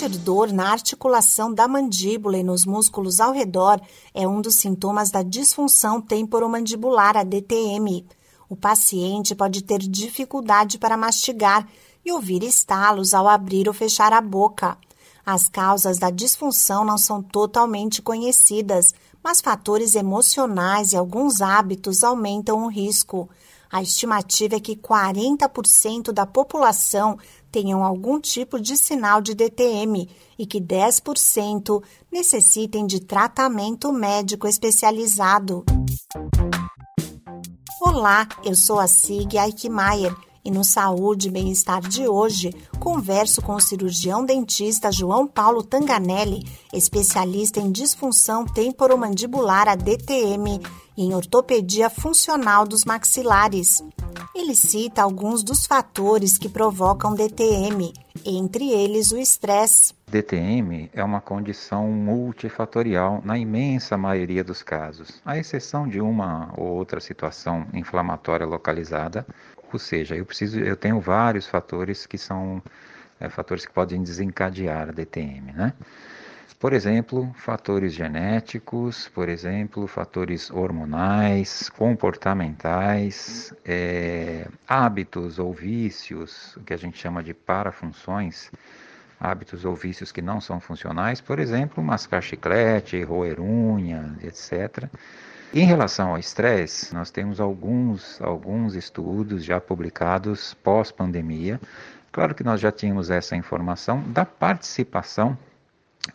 Sentir dor na articulação da mandíbula e nos músculos ao redor é um dos sintomas da disfunção temporomandibular, a DTM. O paciente pode ter dificuldade para mastigar e ouvir estalos ao abrir ou fechar a boca. As causas da disfunção não são totalmente conhecidas, mas fatores emocionais e alguns hábitos aumentam o risco. A estimativa é que 40% da população tenham algum tipo de sinal de DTM e que 10% necessitem de tratamento médico especializado. Olá, eu sou a Sig Eichmeier e no Saúde e Bem-Estar de hoje, converso com o cirurgião dentista João Paulo Tanganelli, especialista em disfunção temporomandibular, a DTM, e em ortopedia funcional dos maxilares. Ele cita alguns dos fatores que provocam DTM, entre eles o estresse. DTM é uma condição multifatorial na imensa maioria dos casos, à exceção de uma ou outra situação inflamatória localizada, ou seja, eu preciso, eu tenho vários fatores que são é, fatores que podem desencadear a DTM, né? Por exemplo, fatores genéticos, por exemplo, fatores hormonais, comportamentais, é, hábitos ou vícios, o que a gente chama de parafunções, hábitos ou vícios que não são funcionais, por exemplo, mascar chiclete, roer unha, etc. Em relação ao estresse, nós temos alguns, alguns estudos já publicados pós-pandemia. Claro que nós já tínhamos essa informação da participação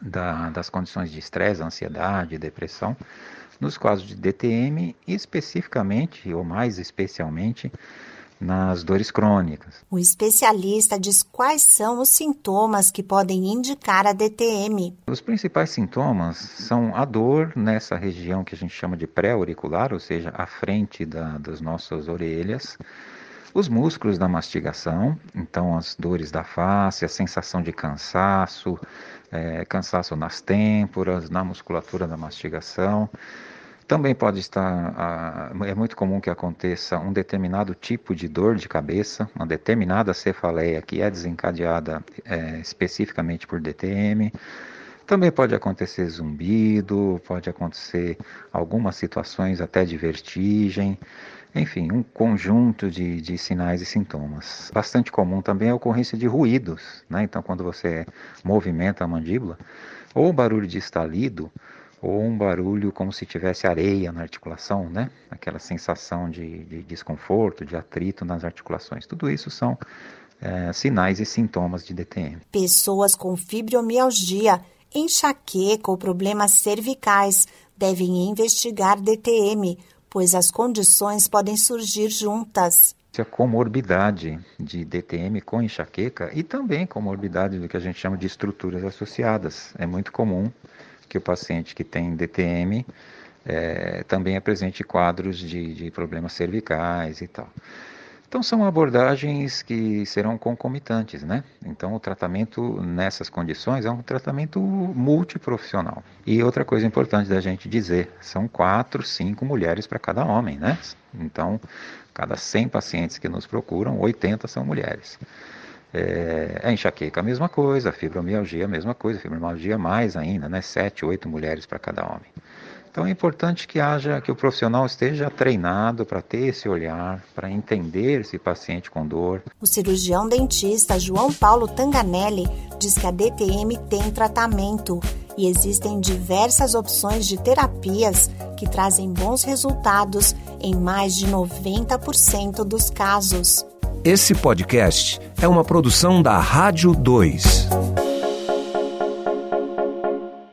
da, das condições de estresse, ansiedade, depressão, nos quadros de DTM, especificamente, ou mais especialmente, nas dores crônicas. O especialista diz quais são os sintomas que podem indicar a DTM. Os principais sintomas são a dor nessa região que a gente chama de pré-auricular, ou seja, à frente da, das nossas orelhas, os músculos da mastigação, então as dores da face, a sensação de cansaço, é, cansaço nas têmporas, na musculatura da mastigação. Também pode estar, é muito comum que aconteça um determinado tipo de dor de cabeça, uma determinada cefaleia que é desencadeada é, especificamente por DTM. Também pode acontecer zumbido, pode acontecer algumas situações até de vertigem, enfim, um conjunto de, de sinais e sintomas. Bastante comum também é a ocorrência de ruídos, né? então quando você movimenta a mandíbula, ou barulho de estalido, ou um barulho como se tivesse areia na articulação, né? Aquela sensação de, de desconforto, de atrito nas articulações. Tudo isso são é, sinais e sintomas de DTM. Pessoas com fibromialgia, enxaqueca ou problemas cervicais devem investigar DTM, pois as condições podem surgir juntas a comorbidade de DTM com enxaqueca e também comorbidade do que a gente chama de estruturas associadas. É muito comum que o paciente que tem DTM é, também apresente quadros de, de problemas cervicais e tal. Então são abordagens que serão concomitantes, né? Então o tratamento nessas condições é um tratamento multiprofissional. E outra coisa importante da gente dizer, são quatro, cinco mulheres para cada homem, né? Então, cada 100 pacientes que nos procuram, 80 são mulheres. É, a enxaqueca a mesma coisa, a fibromialgia a mesma coisa, a fibromialgia mais ainda, né? Sete, oito mulheres para cada homem. Então é importante que haja, que o profissional esteja treinado para ter esse olhar, para entender esse paciente com dor. O cirurgião dentista João Paulo Tanganelli diz que a DTM tem tratamento e existem diversas opções de terapias que trazem bons resultados em mais de 90% dos casos. Esse podcast é uma produção da Rádio 2.